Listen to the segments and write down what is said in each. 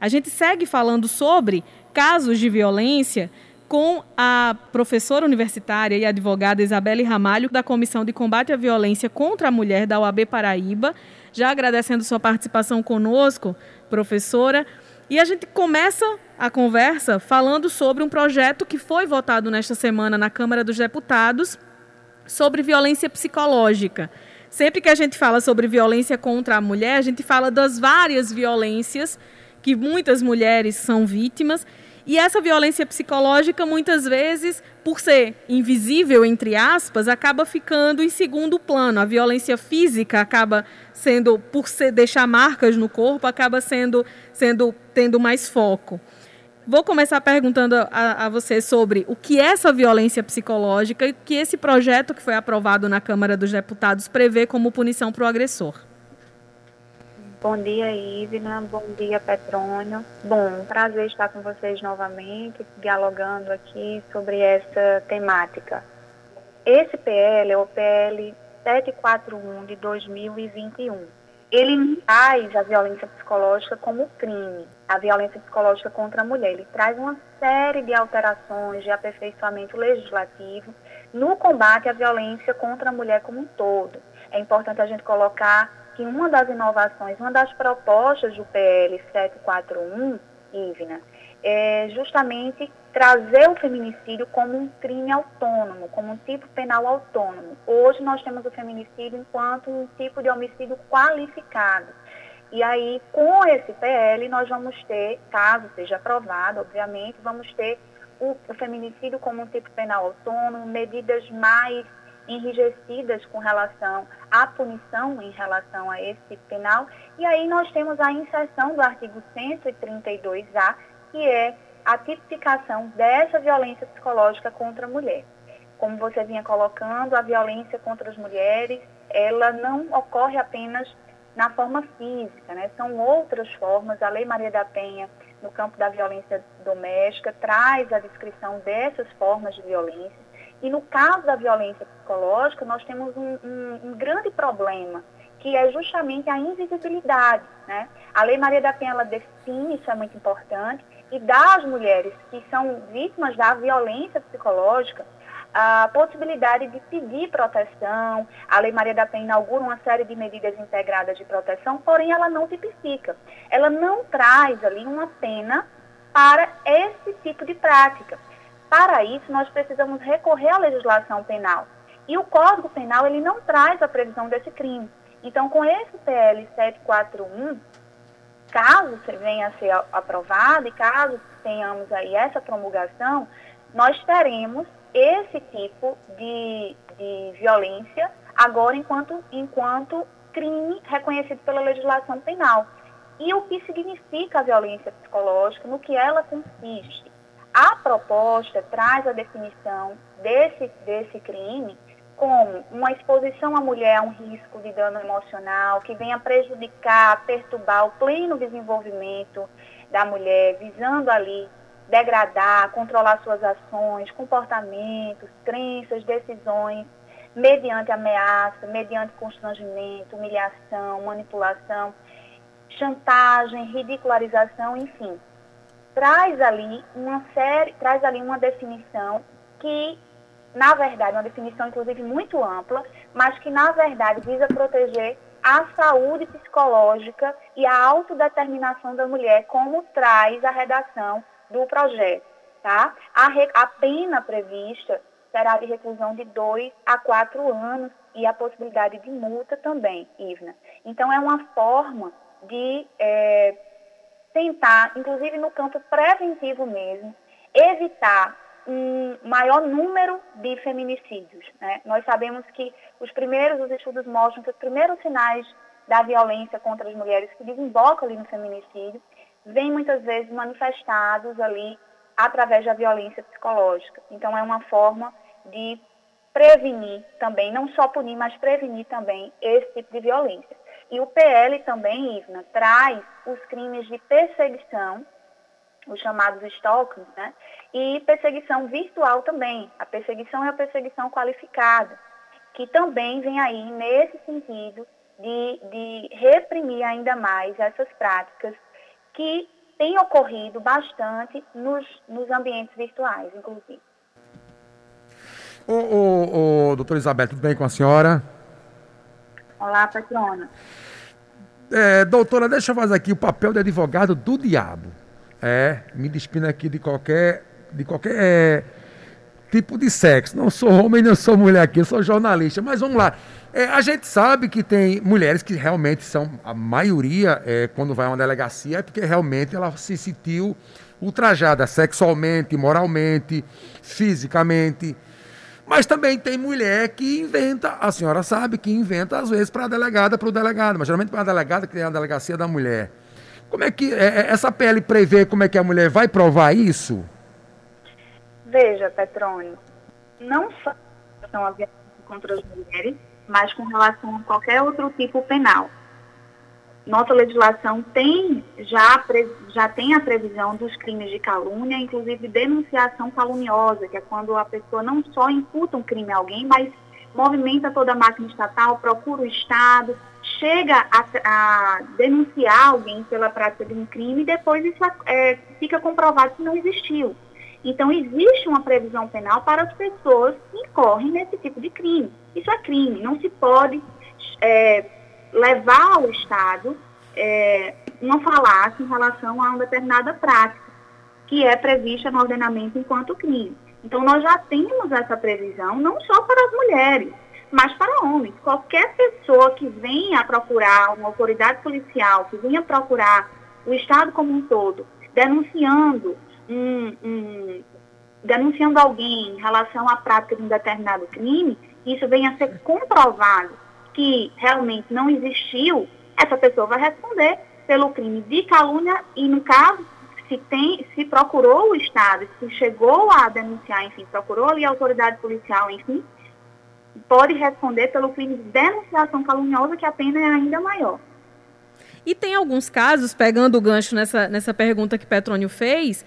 A gente segue falando sobre casos de violência com a professora universitária e advogada Isabelle Ramalho, da Comissão de Combate à Violência contra a Mulher da UAB Paraíba. Já agradecendo sua participação conosco, professora. E a gente começa a conversa falando sobre um projeto que foi votado nesta semana na Câmara dos Deputados sobre violência psicológica. Sempre que a gente fala sobre violência contra a mulher, a gente fala das várias violências que muitas mulheres são vítimas e essa violência psicológica, muitas vezes, por ser invisível, entre aspas, acaba ficando em segundo plano. A violência física acaba sendo, por ser, deixar marcas no corpo, acaba sendo, sendo tendo mais foco. Vou começar perguntando a, a, você sobre o que é essa violência psicológica e que esse projeto que foi aprovado na Câmara dos Deputados prevê como punição para o agressor. Bom dia, Ivna. Bom dia, Petrônio. Bom, prazer estar com vocês novamente, dialogando aqui sobre essa temática. Esse PL é o PL 741 de 2021. Ele traz a violência psicológica como crime, a violência psicológica contra a mulher. Ele traz uma série de alterações de aperfeiçoamento legislativo no combate à violência contra a mulher como um todo. É importante a gente colocar que uma das inovações, uma das propostas do PL 741, Ivna, é justamente trazer o feminicídio como um crime autônomo, como um tipo penal autônomo. Hoje nós temos o feminicídio enquanto um tipo de homicídio qualificado. E aí, com esse PL, nós vamos ter, caso seja aprovado, obviamente, vamos ter o, o feminicídio como um tipo penal autônomo, medidas mais enrijecidas com relação à punição em relação a esse penal. E aí nós temos a inserção do artigo 132A, que é a tipificação dessa violência psicológica contra a mulher. Como você vinha colocando, a violência contra as mulheres, ela não ocorre apenas na forma física, né? São outras formas. A Lei Maria da Penha, no campo da violência doméstica, traz a descrição dessas formas de violência. E no caso da violência psicológica, nós temos um, um, um grande problema, que é justamente a invisibilidade. Né? A Lei Maria da Penha ela define, isso é muito importante, e dá às mulheres que são vítimas da violência psicológica a possibilidade de pedir proteção. A Lei Maria da Penha inaugura uma série de medidas integradas de proteção, porém ela não tipifica. Ela não traz ali uma pena para esse tipo de prática. Para isso, nós precisamos recorrer à legislação penal. E o Código Penal, ele não traz a previsão desse crime. Então, com esse PL 741, caso venha a ser aprovado e caso tenhamos aí essa promulgação, nós teremos esse tipo de, de violência agora enquanto, enquanto crime reconhecido pela legislação penal. E o que significa a violência psicológica, no que ela consiste. A proposta traz a definição desse, desse crime como uma exposição à mulher a um risco de dano emocional que venha prejudicar, perturbar o pleno desenvolvimento da mulher, visando ali degradar, controlar suas ações, comportamentos, crenças, decisões, mediante ameaça, mediante constrangimento, humilhação, manipulação, chantagem, ridicularização, enfim traz ali uma série, traz ali uma definição que, na verdade, uma definição inclusive muito ampla, mas que na verdade visa proteger a saúde psicológica e a autodeterminação da mulher, como traz a redação do projeto. Tá? A, re, a pena prevista será de reclusão de dois a quatro anos e a possibilidade de multa também, Ivna. Então, é uma forma de é, tentar, inclusive no campo preventivo mesmo, evitar um maior número de feminicídios. Né? Nós sabemos que os primeiros, os estudos mostram que os primeiros sinais da violência contra as mulheres que desembocam ali no feminicídio vêm muitas vezes manifestados ali através da violência psicológica. Então é uma forma de prevenir também, não só punir, mas prevenir também esse tipo de violência. E o PL também, Ivna, traz os crimes de perseguição, os chamados stalkers, né? E perseguição virtual também. A perseguição é a perseguição qualificada, que também vem aí nesse sentido de, de reprimir ainda mais essas práticas que tem ocorrido bastante nos, nos ambientes virtuais, inclusive. Ô, ô, ô, Isabel, tudo bem com a senhora? Olá, patrona. É, doutora, deixa eu fazer aqui o papel de advogado do diabo. É, me despindo aqui de qualquer, de qualquer é, tipo de sexo. Não sou homem, não sou mulher aqui, eu sou jornalista. Mas vamos lá. É, a gente sabe que tem mulheres que realmente são, a maioria, é, quando vai a uma delegacia, é porque realmente ela se sentiu ultrajada sexualmente, moralmente, fisicamente. Mas também tem mulher que inventa, a senhora sabe que inventa às vezes para a delegada, para o delegado, mas geralmente para a delegada que tem a delegacia da mulher. Como é que é, é, essa PL prevê como é que a mulher vai provar isso? Veja, Petrônio, não só são a violência contra as mulheres, mas com relação a qualquer outro tipo penal. Nossa legislação tem já, já tem a previsão dos crimes de calúnia, inclusive denunciação caluniosa, que é quando a pessoa não só imputa um crime a alguém, mas movimenta toda a máquina estatal, procura o Estado, chega a, a denunciar alguém pela prática de um crime e depois isso é, fica comprovado que não existiu. Então, existe uma previsão penal para as pessoas que incorrem nesse tipo de crime. Isso é crime, não se pode é, levar ao Estado é, uma falácia em relação a uma determinada prática, que é prevista no ordenamento enquanto crime. Então, nós já temos essa previsão, não só para as mulheres, mas para homens. Qualquer pessoa que venha procurar uma autoridade policial, que venha procurar o Estado como um todo, denunciando um, um, denunciando alguém em relação à prática de um determinado crime, isso venha a ser comprovado que realmente não existiu, essa pessoa vai responder pelo crime de calúnia e, no caso, se, tem, se procurou o Estado, se chegou a denunciar, enfim, procurou ali a autoridade policial, enfim, pode responder pelo crime de denunciação caluniosa, que a pena é ainda maior. E tem alguns casos, pegando o gancho nessa, nessa pergunta que Petrônio fez,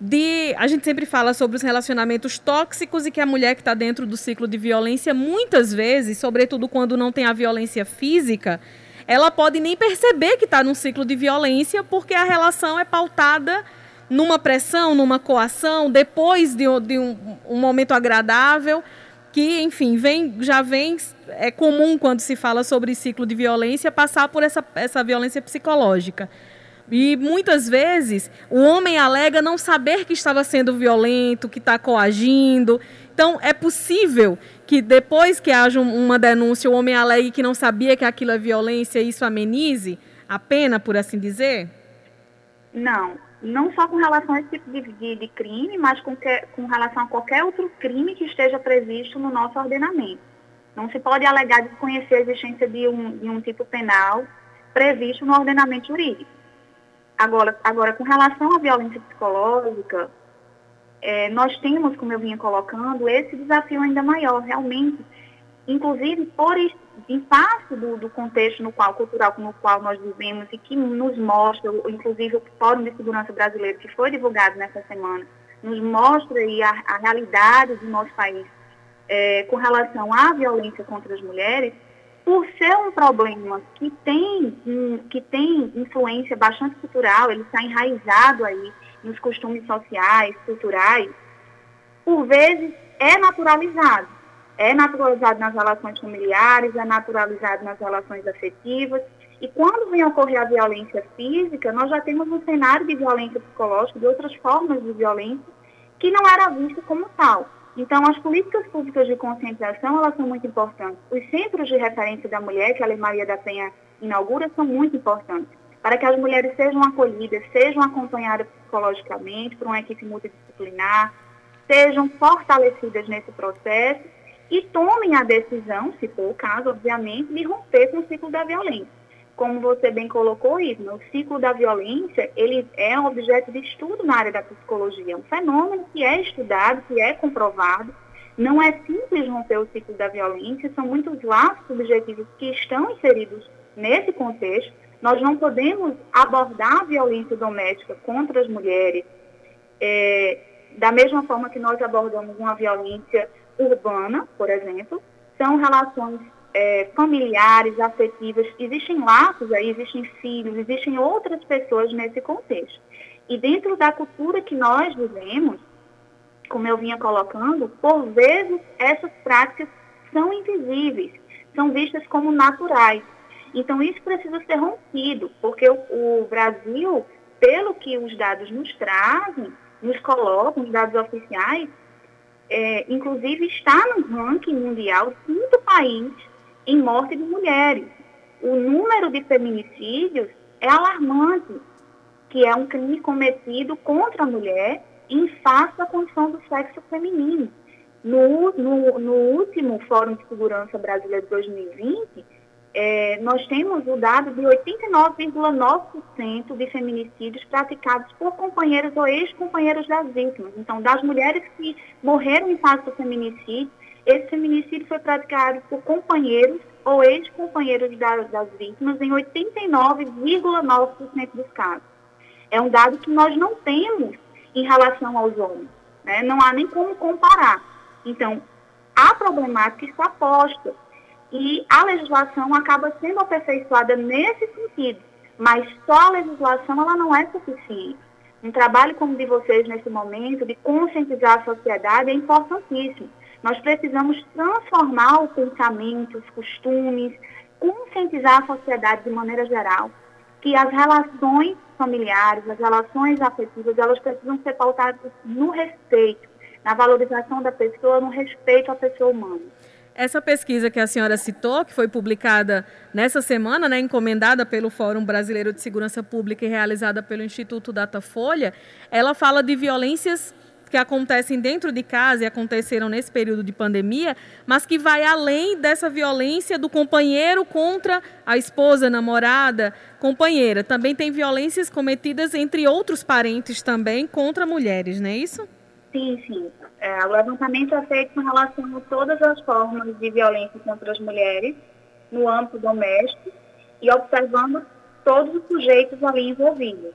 de a gente sempre fala sobre os relacionamentos tóxicos e que a mulher que está dentro do ciclo de violência muitas vezes, sobretudo quando não tem a violência física, ela pode nem perceber que está num ciclo de violência porque a relação é pautada numa pressão, numa coação, depois de, de um, um momento agradável que, enfim, vem, já vem, é comum quando se fala sobre ciclo de violência passar por essa, essa violência psicológica. E muitas vezes o homem alega não saber que estava sendo violento, que está coagindo. Então, é possível que depois que haja uma denúncia, o homem alegue que não sabia que aquilo é violência e isso amenize a pena, por assim dizer? Não, não só com relação a esse tipo de, de, de crime, mas com, que, com relação a qualquer outro crime que esteja previsto no nosso ordenamento. Não se pode alegar desconhecer a existência de um, de um tipo penal previsto no ordenamento jurídico. Agora, agora com relação à violência psicológica, é, nós temos, como eu vinha colocando, esse desafio ainda maior, realmente, inclusive por em parte do, do, contexto no qual, cultural no qual nós vivemos e que nos mostra, inclusive o Fórum de Segurança Brasileiro, que foi divulgado nessa semana, nos mostra aí a, a realidade do nosso país é, com relação à violência contra as mulheres, por ser um problema que tem, que tem influência bastante cultural, ele está enraizado aí nos costumes sociais, culturais, por vezes é naturalizado. É naturalizado nas relações familiares, é naturalizado nas relações afetivas. E quando vem ocorrer a violência física, nós já temos um cenário de violência psicológica, de outras formas de violência, que não era vista como tal. Então, as políticas públicas de conscientização, elas são muito importantes. Os centros de referência da mulher, que a Lei Maria da Penha inaugura, são muito importantes, para que as mulheres sejam acolhidas, sejam acompanhadas psicologicamente por uma equipe multidisciplinar, sejam fortalecidas nesse processo e tomem a decisão, se for o caso, obviamente, de romper com o ciclo da violência como você bem colocou, Isma, o ciclo da violência, ele é um objeto de estudo na área da psicologia, é um fenômeno que é estudado, que é comprovado, não é simples romper o ciclo da violência, são muitos laços subjetivos que estão inseridos nesse contexto. Nós não podemos abordar a violência doméstica contra as mulheres é, da mesma forma que nós abordamos uma violência urbana, por exemplo. São relações é, familiares, afetivas, existem laços aí, existem filhos, existem outras pessoas nesse contexto. E dentro da cultura que nós vivemos, como eu vinha colocando, por vezes essas práticas são invisíveis, são vistas como naturais. Então isso precisa ser rompido, porque o, o Brasil, pelo que os dados nos trazem, nos colocam, os dados oficiais, é, inclusive está no ranking mundial, quinto país em morte de mulheres. O número de feminicídios é alarmante, que é um crime cometido contra a mulher em face da condição do sexo feminino. No, no, no último Fórum de Segurança Brasileiro de 2020, é, nós temos o dado de 89,9% de feminicídios praticados por companheiros ou ex-companheiros das vítimas. Então, das mulheres que morreram em fase do feminicídio, esse feminicídio foi praticado por companheiros ou ex-companheiros das, das vítimas em 89,9% dos casos. É um dado que nós não temos em relação aos homens. Né? Não há nem como comparar. Então, a problemática está posta e a legislação acaba sendo aperfeiçoada nesse sentido, mas só a legislação ela não é suficiente. Um trabalho como o de vocês nesse momento, de conscientizar a sociedade, é importantíssimo. Nós precisamos transformar o pensamento, os costumes, conscientizar a sociedade de maneira geral, que as relações familiares, as relações afetivas, elas precisam ser pautadas no respeito, na valorização da pessoa, no respeito à pessoa humana. Essa pesquisa que a senhora citou, que foi publicada nessa semana, né, encomendada pelo Fórum Brasileiro de Segurança Pública e realizada pelo Instituto Datafolha, ela fala de violências que acontecem dentro de casa e aconteceram nesse período de pandemia, mas que vai além dessa violência do companheiro contra a esposa, namorada, companheira. Também tem violências cometidas entre outros parentes também contra mulheres, não é isso? Sim, sim. É, o levantamento é feito com relação a todas as formas de violência contra as mulheres no âmbito doméstico e observando todos os sujeitos ali envolvidos.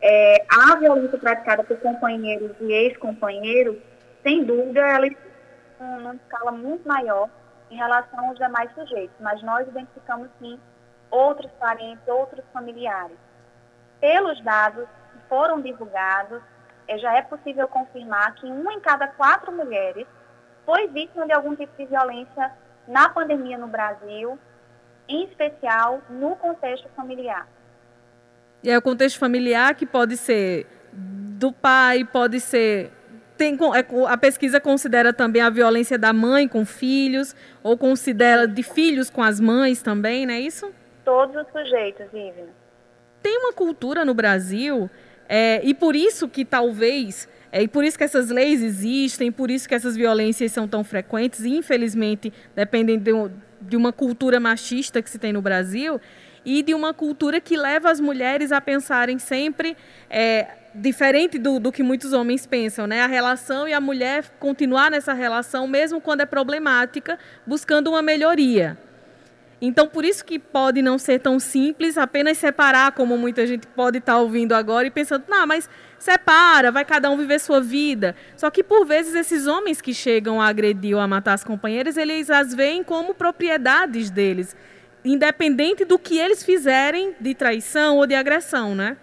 É, a violência praticada por companheiros e ex-companheiros, sem dúvida, ela está numa escala muito maior em relação aos demais sujeitos, mas nós identificamos sim outros parentes, outros familiares. Pelos dados que foram divulgados, é, já é possível confirmar que uma em cada quatro mulheres foi vítima de algum tipo de violência na pandemia no Brasil, em especial no contexto familiar. E é o contexto familiar que pode ser do pai, pode ser. Tem, é, a pesquisa considera também a violência da mãe com filhos, ou considera de filhos com as mães também, não é isso? Todos os sujeitos, Ivna. Tem uma cultura no Brasil, é, e por isso que talvez é, e por isso que essas leis existem, por isso que essas violências são tão frequentes, e infelizmente dependem de, de, uma cultura machista que se tem no Brasil, e de uma cultura que leva as mulheres a pensarem sempre é, diferente do, do que muitos homens pensam, né? A relação e a mulher continuar nessa relação, mesmo quando é problemática, buscando uma melhoria. Então, por isso que pode não ser tão simples apenas separar, como muita gente pode estar ouvindo agora e pensando, não, mas separa, vai cada um viver sua vida. Só que, por vezes, esses homens que chegam a agredir ou a matar as companheiras, eles as veem como propriedades deles independente do que eles fizerem de traição ou de agressão, né?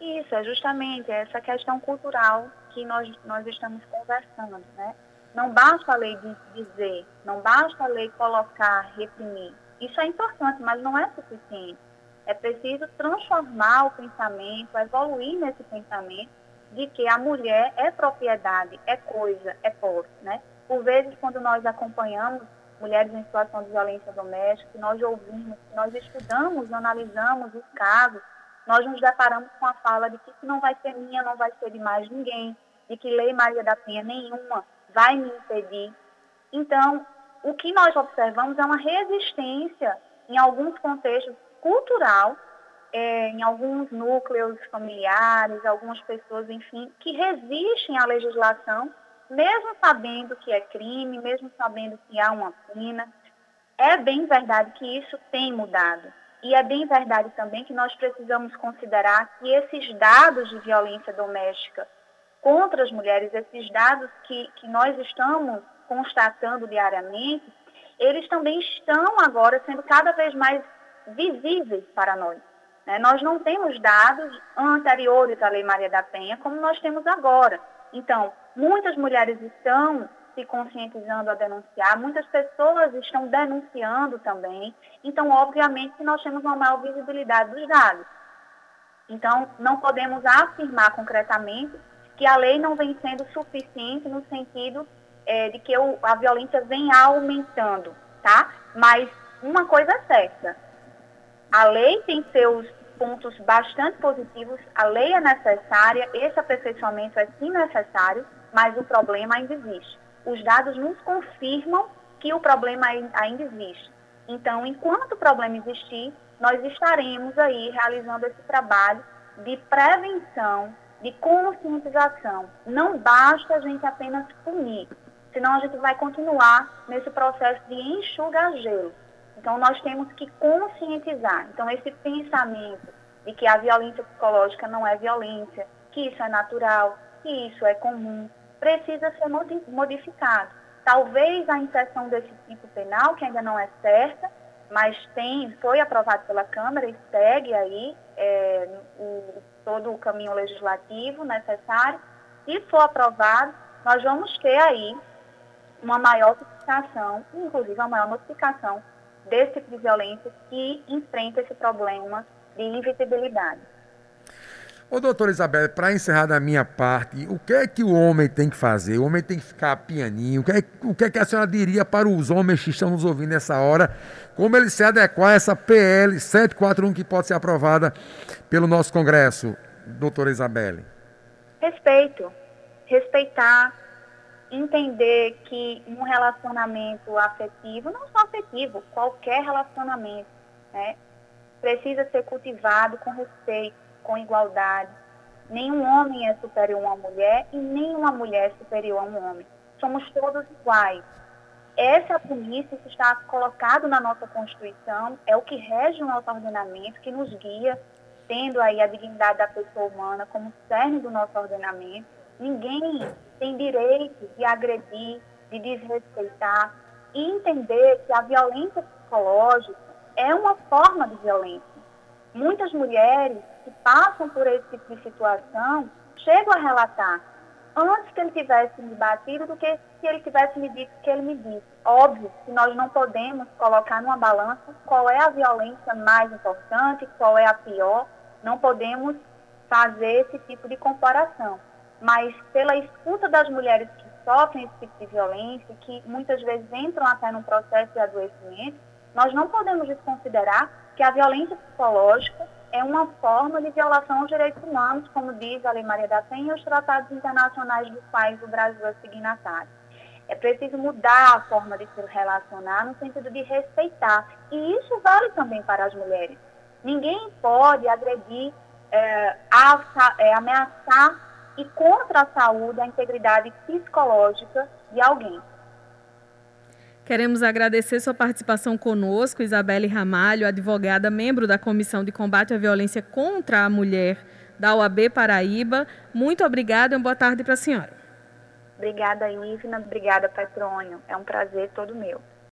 Isso, é justamente essa questão cultural que nós, nós estamos conversando, né? Não basta a lei dizer, não basta a lei colocar, reprimir. Isso é importante, mas não é suficiente. É preciso transformar o pensamento, evoluir nesse pensamento de que a mulher é propriedade, é coisa, é posse, né? Por vezes, quando nós acompanhamos mulheres em situação de violência doméstica, que nós ouvimos, que nós estudamos, analisamos os casos, nós nos deparamos com a fala de que isso não vai ser minha, não vai ser de mais ninguém, de que Lei Maria da Penha nenhuma vai me impedir. Então, o que nós observamos é uma resistência em alguns contextos cultural, é, em alguns núcleos familiares, algumas pessoas, enfim, que resistem à legislação mesmo sabendo que é crime, mesmo sabendo que há uma pena, é bem verdade que isso tem mudado. E é bem verdade também que nós precisamos considerar que esses dados de violência doméstica contra as mulheres, esses dados que, que nós estamos constatando diariamente, eles também estão agora sendo cada vez mais visíveis para nós. Né? Nós não temos dados anteriores à Lei Maria da Penha como nós temos agora. Então, muitas mulheres estão se conscientizando a denunciar, muitas pessoas estão denunciando também. Então, obviamente, nós temos uma maior visibilidade dos dados. Então, não podemos afirmar concretamente que a lei não vem sendo suficiente no sentido é, de que o, a violência vem aumentando, tá? Mas uma coisa é certa, a lei tem seus pontos bastante positivos, a lei é necessária, esse aperfeiçoamento é sim necessário, mas o problema ainda existe. Os dados nos confirmam que o problema ainda existe. Então, enquanto o problema existir, nós estaremos aí realizando esse trabalho de prevenção, de conscientização. Não basta a gente apenas punir, senão a gente vai continuar nesse processo de enxugar gelo. Então, nós temos que conscientizar. Então, esse pensamento de que a violência psicológica não é violência, que isso é natural, que isso é comum, precisa ser modificado. Talvez a inserção desse tipo penal, que ainda não é certa, mas tem, foi aprovado pela Câmara e segue aí é, o, todo o caminho legislativo necessário. Se for aprovado, nós vamos ter aí uma maior notificação, inclusive uma maior notificação desse tipo de violência que enfrenta esse problema de invisibilidade. Ô, doutora Isabel, para encerrar da minha parte, o que é que o homem tem que fazer? O homem tem que ficar pianinho? O que, é, o que é que a senhora diria para os homens que estão nos ouvindo nessa hora? Como ele se adequar a essa PL 741 que pode ser aprovada pelo nosso Congresso, doutora Isabelle? Respeito. Respeitar entender que um relacionamento afetivo, não só afetivo, qualquer relacionamento, né, precisa ser cultivado com respeito, com igualdade. Nenhum homem é superior a uma mulher e nenhuma mulher é superior a um homem. Somos todos iguais. Essa polícia que está colocado na nossa Constituição, é o que rege o nosso ordenamento, que nos guia, tendo aí a dignidade da pessoa humana como cerne do nosso ordenamento. Ninguém tem direito de agredir, de desrespeitar e entender que a violência psicológica é uma forma de violência. Muitas mulheres que passam por esse tipo de situação chegam a relatar antes que ele tivesse me batido do que se ele tivesse me dito que ele me disse. Óbvio que nós não podemos colocar numa balança qual é a violência mais importante, qual é a pior. Não podemos fazer esse tipo de comparação mas pela escuta das mulheres que sofrem esse tipo de violência, que muitas vezes entram até num processo de adoecimento, nós não podemos desconsiderar que a violência psicológica é uma forma de violação aos direitos humanos, como diz a Lei Maria da Penha e os tratados internacionais dos quais o Brasil é signatário. É preciso mudar a forma de se relacionar no sentido de respeitar. E isso vale também para as mulheres. Ninguém pode agredir, é, é, ameaçar e contra a saúde, a integridade psicológica de alguém. Queremos agradecer sua participação conosco, Isabelle Ramalho, advogada, membro da Comissão de Combate à Violência contra a Mulher da OAB Paraíba. Muito obrigada e uma boa tarde para a senhora. Obrigada, Ivna. Obrigada, Petrônio. É um prazer todo meu.